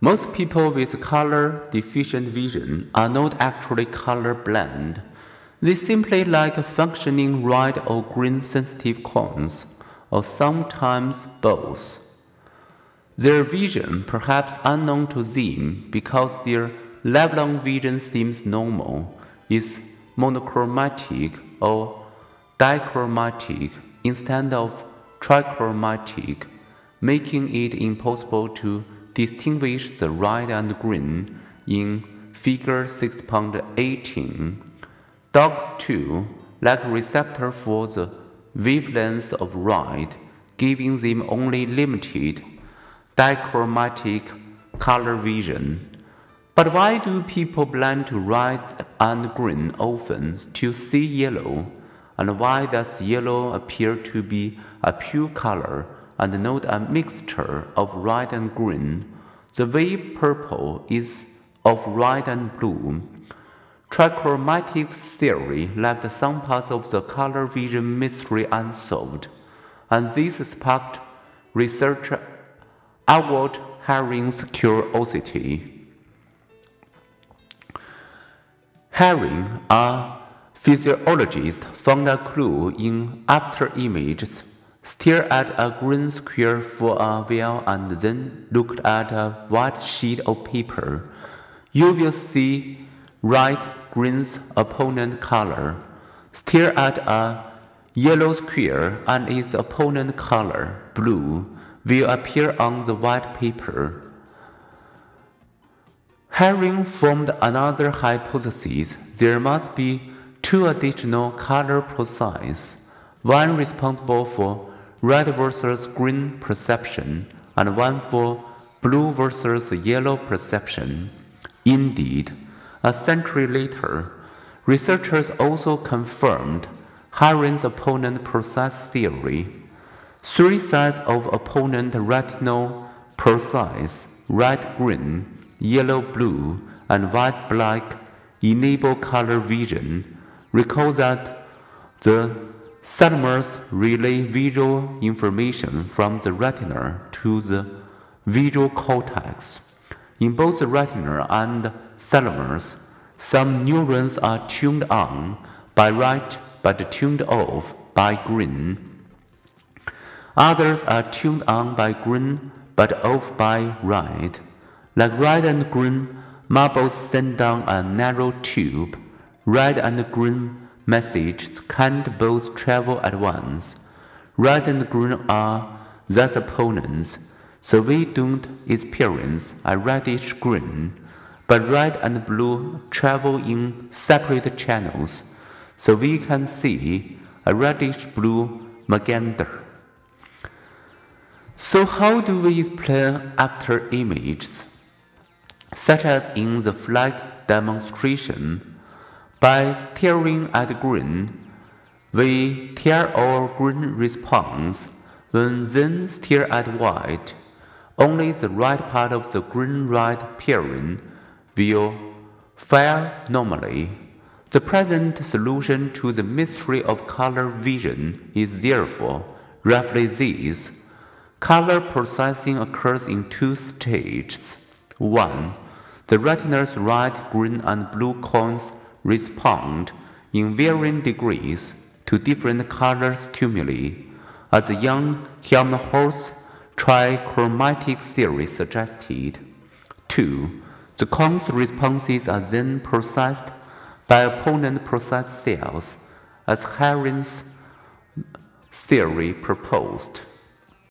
Most people with color deficient vision are not actually color blind. They simply lack functioning red or green sensitive cones, or sometimes both. Their vision, perhaps unknown to them because their lifelong vision seems normal, is monochromatic or dichromatic instead of trichromatic, making it impossible to distinguish the red and green in Figure 6.18. Dogs, too, lack receptor for the wavelength of red, giving them only limited dichromatic color vision. But why do people blind to red and green often still see yellow? And why does yellow appear to be a pure color and note a mixture of red and green, the way purple is of red and blue? Trichromatic theory left some parts of the color vision mystery unsolved, and this sparked researcher Ewald Hering's curiosity. Hering, a physiologist, found a clue in after images. Stare at a green square for a while and then looked at a white sheet of paper. You will see red green's opponent color. Stare at a yellow square and its opponent color, blue will appear on the white paper. Hering formed another hypothesis. There must be two additional color processes, one responsible for red versus green perception and one for blue versus yellow perception. Indeed, a century later, researchers also confirmed Hering's opponent process theory. Three sets of opponent retinal processes red green, yellow blue, and white black enable color vision. Recall that the thalamus relay visual information from the retina to the visual cortex. In both the retina and thalamus, some neurons are tuned on by red but tuned off by green. Others are tuned on by green but off by red. Like red and green, marbles send down a narrow tube. Red and green messages can't both travel at once. Red and green are thus opponents, so we don't experience a reddish green. But red and blue travel in separate channels, so we can see a reddish blue magenta. So, how do we explain after images? Such as in the flag demonstration, by staring at green, we tear our green response, when then stare at white. Only the right part of the green red pairing will fire normally. The present solution to the mystery of color vision is therefore roughly this. Color processing occurs in two stages. One, the retina's red, green, and blue cones respond in varying degrees to different color stimuli, as young Helmholtz trichromatic theory suggested. Two, the cones responses are then processed by opponent process cells, as Hering's theory proposed.